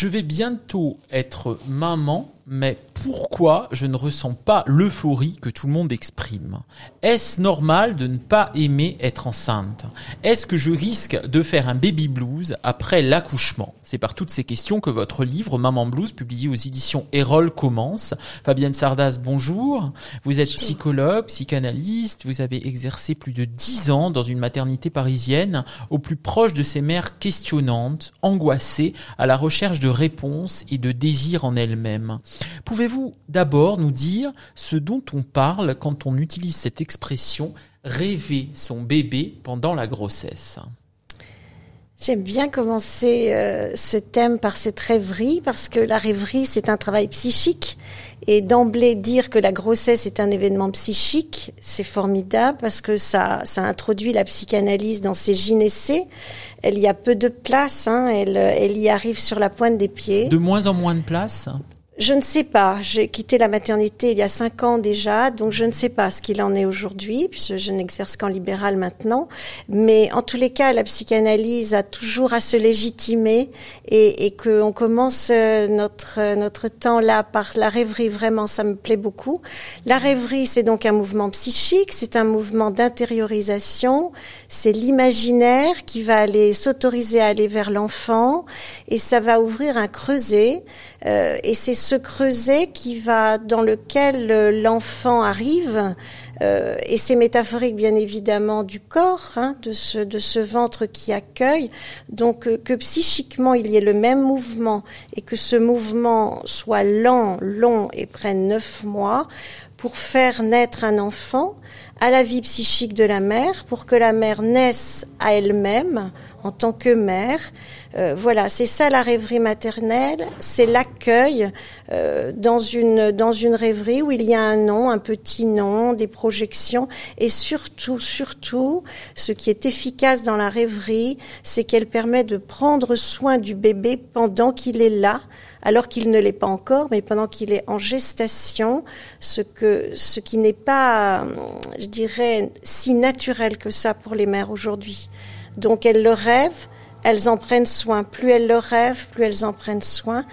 Je vais bientôt être maman, mais pourquoi je ne ressens pas l'euphorie que tout le monde exprime? Est-ce normal de ne pas aimer être enceinte? Est-ce que je risque de faire un baby blues après l'accouchement? C'est par toutes ces questions que votre livre Maman Blues, publié aux éditions Erol, commence. Fabienne Sardas, bonjour. Vous êtes psychologue, psychanalyste, vous avez exercé plus de dix ans dans une maternité parisienne au plus proche de ces mères questionnantes, angoissées, à la recherche de réponses et de désirs en elles-mêmes. Pouvez-vous d'abord nous dire ce dont on parle quand on utilise cette expression rêver son bébé pendant la grossesse J'aime bien commencer euh, ce thème par cette rêverie parce que la rêverie c'est un travail psychique et d'emblée dire que la grossesse est un événement psychique c'est formidable parce que ça ça introduit la psychanalyse dans ses gynécées. Elle y a peu de place, hein, elle elle y arrive sur la pointe des pieds. De moins en moins de place? Je ne sais pas. J'ai quitté la maternité il y a cinq ans déjà, donc je ne sais pas ce qu'il en est aujourd'hui, puisque je n'exerce qu'en libéral maintenant. Mais en tous les cas, la psychanalyse a toujours à se légitimer et, et qu'on commence euh, notre notre temps là par la rêverie. Vraiment, ça me plaît beaucoup. La rêverie, c'est donc un mouvement psychique, c'est un mouvement d'intériorisation, c'est l'imaginaire qui va aller s'autoriser à aller vers l'enfant et ça va ouvrir un creuset euh, et c'est ce creuset qui va dans lequel euh, l'enfant arrive euh, et c'est métaphorique bien évidemment du corps, hein, de, ce, de ce ventre qui accueille. Donc que psychiquement il y ait le même mouvement et que ce mouvement soit lent, long et prenne neuf mois pour faire naître un enfant à la vie psychique de la mère, pour que la mère naisse à elle-même en tant que mère. Euh, voilà, c'est ça la rêverie maternelle, c'est l'accueil euh, dans une dans une rêverie où il y a un nom, un petit nom, des projections et surtout surtout ce qui est efficace dans la rêverie, c'est qu'elle permet de prendre soin du bébé pendant qu'il est là alors qu'il ne l'est pas encore, mais pendant qu'il est en gestation, ce que ce qui n'est pas, je dirais, si naturel que ça pour les mères aujourd'hui. Donc elles le rêvent, elles en prennent soin. Plus elles le rêvent, plus elles en prennent soin.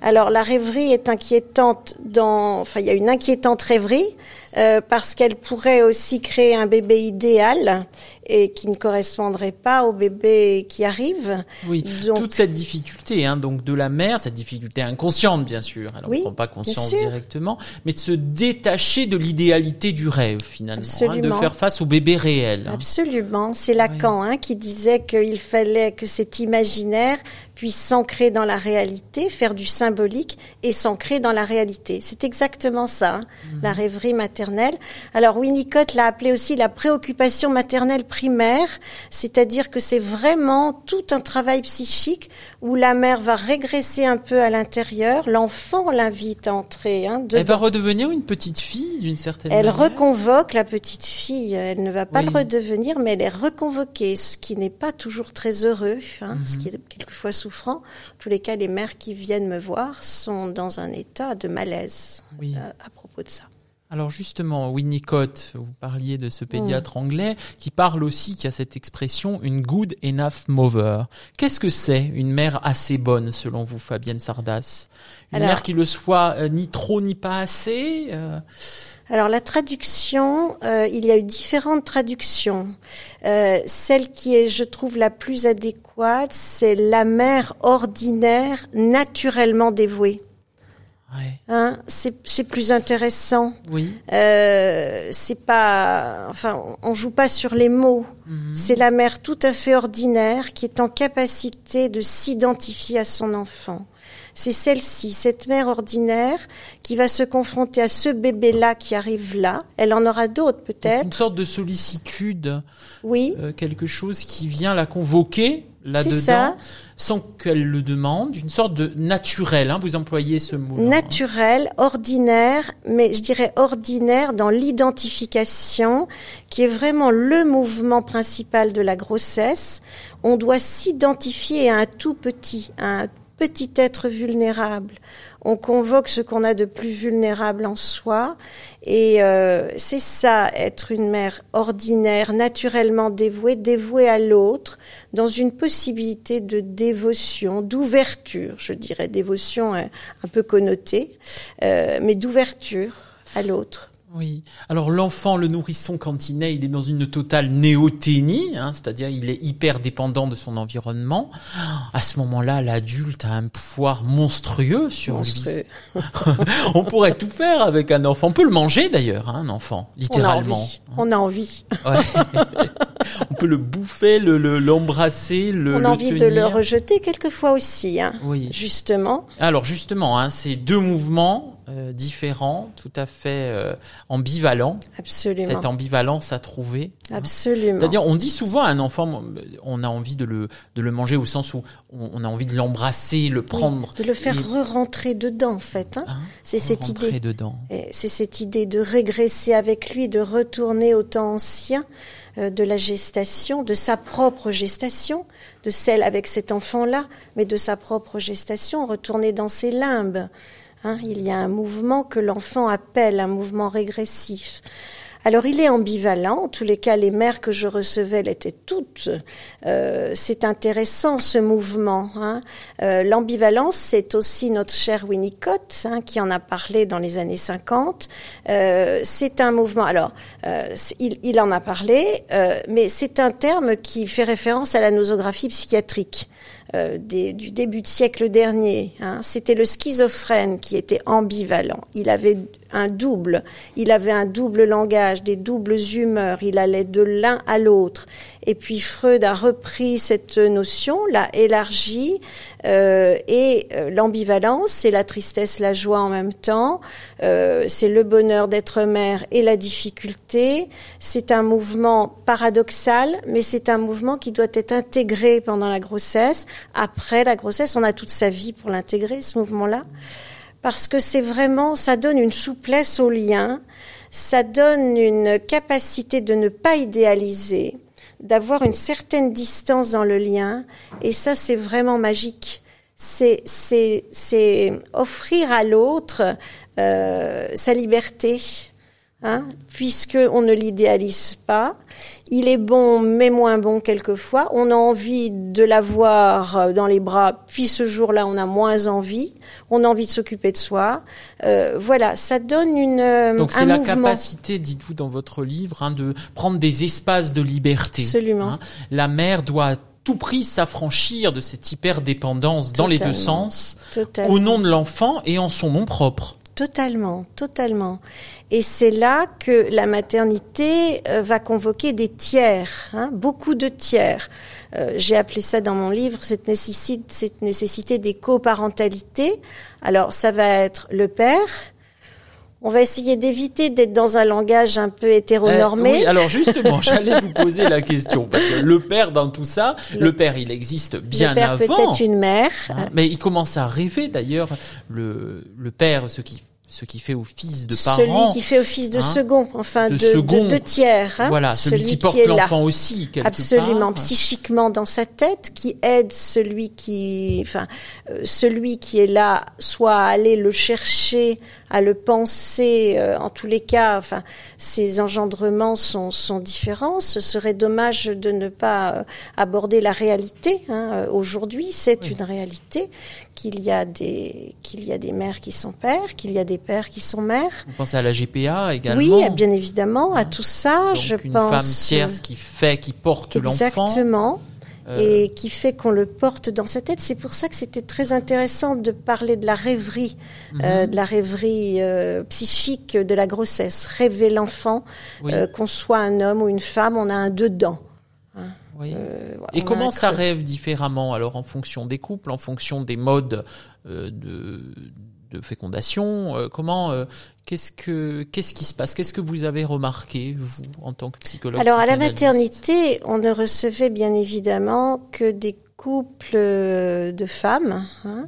Alors la rêverie est inquiétante dans, enfin il y a une inquiétante rêverie euh, parce qu'elle pourrait aussi créer un bébé idéal et qui ne correspondrait pas au bébé qui arrive. Oui, toute cette difficulté hein, donc de la mère, cette difficulté inconsciente bien sûr, elle ne prend pas conscience directement, mais de se détacher de l'idéalité du rêve finalement, hein, de faire face au bébé réel. Hein. Absolument, c'est Lacan hein, qui disait qu'il fallait que cet imaginaire puisse s'ancrer dans la réalité, faire du symbolique et s'ancrer dans la réalité. C'est exactement ça, hein, mhm. la rêverie maternelle. Alors Winnicott l'a appelé aussi la préoccupation maternelle primaire, c'est-à-dire que c'est vraiment tout un travail psychique où la mère va régresser un peu à l'intérieur, l'enfant l'invite à entrer. Hein, elle va redevenir une petite fille d'une certaine elle manière. Elle reconvoque la petite fille, elle ne va pas le redevenir, mais elle est reconvoquée, ce qui n'est pas toujours très heureux, hein, ce mhm. qui est quelquefois souffrant. En tous les cas, les mères qui viennent me voir sont dans un état de malaise euh, à propos de ça. Alors justement, Winnicott, vous parliez de ce pédiatre anglais qui parle aussi, qui a cette expression, une good enough mother. Qu'est-ce que c'est une mère assez bonne selon vous, Fabienne Sardas? Une mère qui le soit euh, ni trop ni pas assez euh? Alors la traduction, euh, il y a eu différentes traductions. Celle qui est, je trouve, la plus adéquate, c'est la mère ordinaire naturellement dévouée. Ouais. Hein, c'est plus intéressant. Oui. Euh, c'est pas, enfin, on joue pas sur les mots. Mhm. C'est la mère tout à fait ordinaire qui est en capacité de s'identifier à son enfant c'est celle-ci, cette mère ordinaire, qui va se confronter à ce bébé-là qui arrive là. Elle en aura d'autres peut-être. Une sorte de sollicitude. Oui. Euh, quelque chose qui vient la convoquer là-dedans, sans qu'elle le demande, une sorte de naturel, hein, vous employez ce mot. Naturel, ordinaire, mais je dirais ordinaire dans l'identification, qui est vraiment le mouvement principal de la grossesse. On doit s'identifier à un tout petit, à un petit être vulnérable. On convoque ce qu'on a de plus vulnérable en soi. Et euh, c'est ça, être une mère ordinaire, naturellement dévouée, dévouée à l'autre, dans une possibilité de dévotion, d'ouverture, je dirais, dévotion un, un peu connotée, euh, mais d'ouverture à l'autre. Oui. Alors l'enfant, le nourrisson, quand il naît, il est dans une totale néothénie, hein, c'est-à-dire il est hyper dépendant de son environnement. À ce moment-là, l'adulte a un pouvoir monstrueux sur Monstrueux. lui. On pourrait tout faire avec un enfant. On peut le manger d'ailleurs, hein, un enfant, littéralement. On a envie. On a envie. Ouais. On peut le bouffer, le le- l'embrasser, le, On le a envie tenir. de le rejeter quelquefois aussi, hein, Oui. justement. Alors justement, hein, c'est deux mouvements euh, différents, tout à fait euh, ambivalents. Absolument. Cette ambivalence à trouver. Absolument. C'est-à-dire, on dit souvent à un enfant, on a envie de le, de le manger au sens où on, a envie de l'embrasser, le prendre. de le faire et- re-rentrer dedans, en fait. Hein. Hein, c'est cette rentrer idée. dedans. Et C'est cette idée de régresser avec lui, de retourner au temps ancien euh, de la gestation, de sa propre gestation, de celle avec cet enfant-là, mais de sa propre gestation, retourner dans ses limbes. Hein, il y a un mouvement que l'enfant appelle un mouvement régressif. Alors il est ambivalent, en tous les cas les mères que je recevais l'étaient toutes. Euh, c'est intéressant ce mouvement. Hein. Euh, L'ambivalence, c'est aussi notre cher Winnicott hein, qui en a parlé dans les années 50. Euh, c'est un mouvement. Alors il, en a parlé, mais c'est un terme qui fait référence à la nosographie psychiatrique. Euh, du début de siècle dernier. Hein. C'était le schizophrène qui était ambivalent. Il avait un double, il avait un double langage, des doubles humeurs, il allait de l'un à l'autre. Et puis Freud a repris cette notion, l'a élargie, et euh, l'ambivalence, c'est la tristesse, la joie en même temps, euh, c'est le bonheur d'être mère et la difficulté. C'est un mouvement paradoxal, mais c'est un mouvement qui doit être intégré pendant la grossesse. Après la grossesse, on a toute sa vie pour l'intégrer, ce mouvement-là parce que c'est vraiment, ça donne une souplesse au lien, ça donne une capacité de ne pas idéaliser, d'avoir une certaine distance dans le lien, et ça c'est vraiment magique. C'est c'est c'est offrir à l'autre euh, sa liberté, hein, puisque on ne l'idéalise pas. Il est bon, mais moins bon quelquefois. On a envie de l'avoir dans les bras, puis ce jour-là, on a moins envie. On a envie de s'occuper de soi. Euh, voilà, ça donne une euh, Donc c'est la capacité, dites-vous dans votre livre, hein, de prendre des espaces de liberté. Absolument. hein. La mère doit à tout prix s'affranchir de cette hyper-dépendance dans les deux sens, Totalement. au nom de l'enfant et en son nom propre. Totalement, totalement. Et c'est là que la maternité euh, va convoquer des tiers, hein, beaucoup de tiers. Euh, J'ai appelé ça dans mon livre cette nécessité, cette nécessité des coparentalités. Alors ça va être le père. On va essayer d'éviter d'être dans un langage un peu hétéronormé. Oui, alors justement, j'allais vous poser la question parce que le père dans tout ça, le, père il existe bien le père avant. peut-être une mère. hein, mais il commence à rêver d'ailleurs le le père ce qui ce qui fait office de Celui parent. qui fait office de hein, second, enfin de de, second. de, de tiers. hein, voilà, celui, qui porte l'enfant aussi quelque Absolument, part. psychiquement dans sa tête, qui aide celui qui, enfin, euh, celui qui est là, soit à aller le chercher, à le penser. euh, en tous les cas, enfin, ces engendrements sont sont différents. Ce serait dommage de ne pas euh, aborder la réalité. Hein. Euh, Aujourd'hui, c'est Oui. une réalité qu'il y a des qu'il y a des mères qui sont pères, qu'il y a des pères qui sont mères. Vous pensez à la GPA également Oui, bien évidemment, à tout ça, Donc je une pense. femme tierce qui fait, qui porte l'enfant. Exactement. Euh, Et qui fait qu'on le porte dans sa tête. C'est pour ça que c'était très intéressant de parler de la rêverie, mhm. euh, de la rêverie euh, psychique de la grossesse. Rêver l'enfant, oui, euh, qu'on soit un homme ou une femme, on a un dedans. oui. On Et comment ça rêve différemment alors en fonction des couples, en fonction des modes de, de fécondation euh, Comment euh, qu'est-ce que qu'est-ce qui se passe? Qu'est-ce que vous avez remarqué vous en tant que psychologue Alors à la maternité, on ne recevait bien évidemment que des couple de femmes. Hein.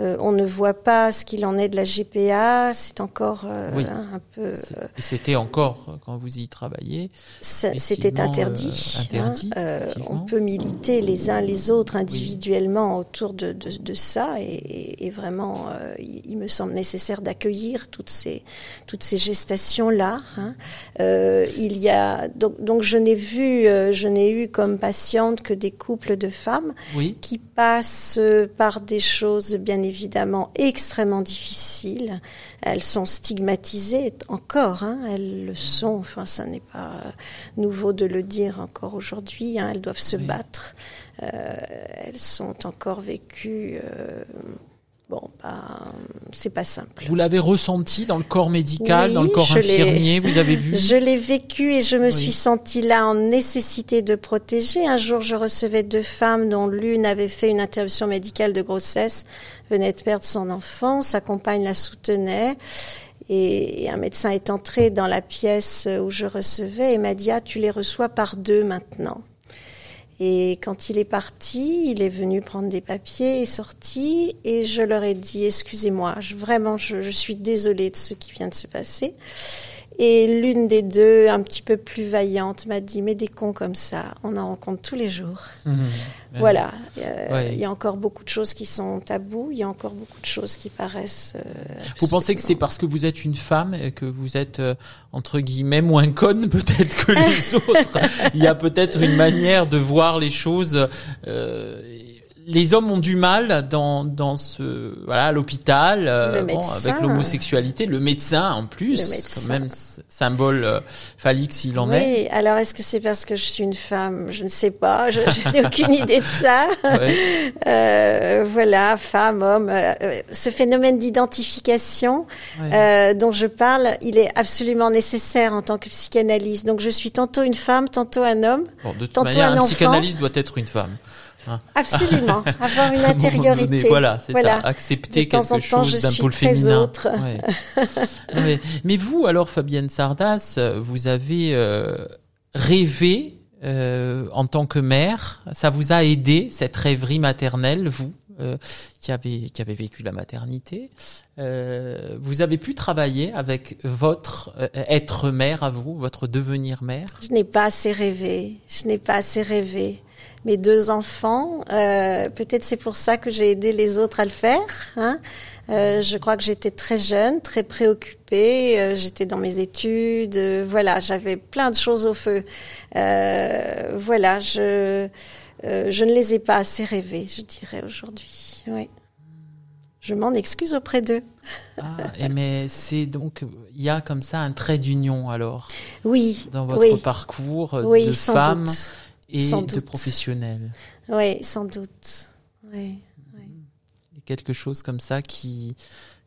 Euh, on ne voit pas ce qu'il en est de la GPA. C'est encore euh, un peu. Euh, c'était encore quand vous y travaillez. C'était interdit. interdit hein. on peut militer les uns les autres individuellement autour de, de, de, ça, et, et vraiment, il, me semble nécessaire d'accueillir toutes ces toutes ces gestations là. Hein. il y a donc, donc je n'ai vu, je n'ai eu comme patiente que des couples de femmes qui passent par des choses bien évidemment extrêmement difficiles. Elles sont stigmatisées encore, hein, elles le sont. Enfin, ça n'est pas nouveau de le dire encore aujourd'hui. Hein, elles doivent se battre. Euh, elles sont encore vécues. Euh, bon, bah, c'est pas simple. Vous l'avez ressenti dans le corps médical, dans le corps infirmier, vous avez vu Je l'ai vécu et je me suis sentie là en nécessité de protéger. Un jour, je recevais deux femmes dont l'une avait fait une interruption médicale de grossesse, venait de perdre son enfant, sa compagne la soutenait. Et un médecin est entré dans la pièce où je recevais et m'a dit, ah, tu les reçois par deux maintenant. Et quand il est parti, il est venu prendre des papiers, est sorti, et je leur ai dit, excusez-moi, vraiment, je, je, suis désolée de ce qui vient de se passer. Et l'une des deux, un petit peu plus vaillante, m'a dit, mais des cons comme ça, on en rencontre tous les jours. Mmh. Voilà, euh, il y a encore beaucoup de choses qui sont tabous, il y a encore beaucoup de choses qui paraissent... Euh, vous pensez que c'est parce que vous êtes une femme et que vous êtes, euh, entre guillemets, moins conne peut-être que les autres? Il y a peut-être une manière de voir les choses les hommes ont du mal dans dans ce voilà à l'hôpital euh, avec l'homosexualité. Le médecin en plus quand même symbole euh, phallique s'il en est. Oui alors est-ce que c'est parce que je suis une femme? Je ne sais pas. Je, n'ai aucune idée de ça. Euh, voilà femme homme euh, ce phénomène d'identification dont je parle il est absolument nécessaire en tant que psychanalyste. Donc je suis tantôt une femme tantôt un homme bon, de toute tantôt manière, un, un psychanalyste doit être une femme Hein. Absolument, avoir une intériorité. voilà, c'est ça, accepter quelque chose d'un pôle féminin. Autre. mais, mais, vous, alors, Fabienne Sardas, vous avez euh, rêvé euh, en tant que mère. Ça vous a aidé cette rêverie maternelle, vous, euh, qui avez qui avez vécu la maternité. Euh, vous avez pu travailler avec votre euh, être mère à vous, votre devenir mère? Je n'ai pas assez rêvé. Je n'ai pas assez rêvé mes deux enfants. Euh, Peut-être c'est pour ça que j'ai aidé les autres à le faire. Hein. Euh, je crois que j'étais très jeune, très préoccupée. Euh, j'étais dans mes études. Voilà, j'avais plein de choses au feu. Voilà, je je ne les ai pas assez rêvés, je dirais aujourd'hui. Oui. Je m'en excuse auprès d'eux. Ah, et mais c'est donc il y a comme ça un trait d'union alors. Oui. Dans votre parcours oui, de femme et de professionnels. Oui, sans doute. Oui. quelque chose comme ça qui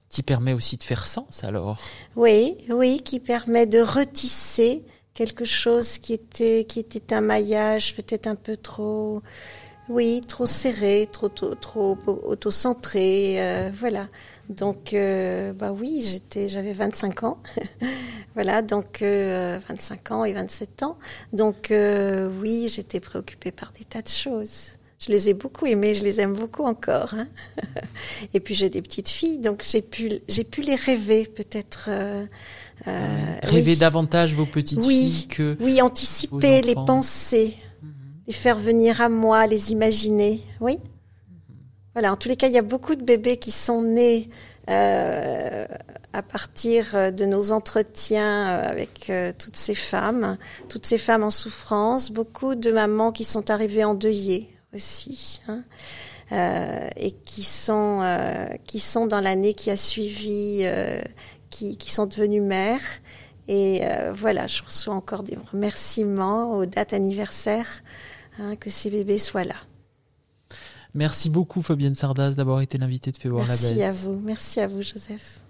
qui permet aussi de faire sens alors. Oui, oui, qui permet de retisser quelque chose qui était qui était un maillage peut-être un peu trop oui, trop serré, trop trop, trop auto-centré, euh, voilà. Donc, euh, bah oui, j'étais, j'avais 25 ans, voilà, donc euh, 25 ans et 27 ans. Donc euh, oui, j'étais préoccupée par des tas de choses. Je les ai beaucoup aimées, je les aime beaucoup encore. Hein. et puis j'ai des petites filles, donc j'ai pu, j'ai pu les rêver peut-être. Euh, rêver davantage vos petites filles que oui, anticiper les pensées, mhm. les faire venir à moi, les imaginer. Oui. Voilà, en tous les cas, il y a beaucoup de bébés qui sont nés euh, à partir de nos entretiens avec euh, toutes ces femmes, toutes ces femmes en souffrance, beaucoup de mamans qui sont arrivées endeuillées aussi. Hein, euh, et qui sont euh, qui sont dans l'année qui a suivi, euh, qui, qui sont devenues mères. Et voilà, je reçois encore des remerciements aux dates anniversaires hein, que ces bébés soient là. Merci beaucoup Fabienne Sardas d'avoir été l'invitée de Fait voir la Merci à vous, merci à vous Joseph.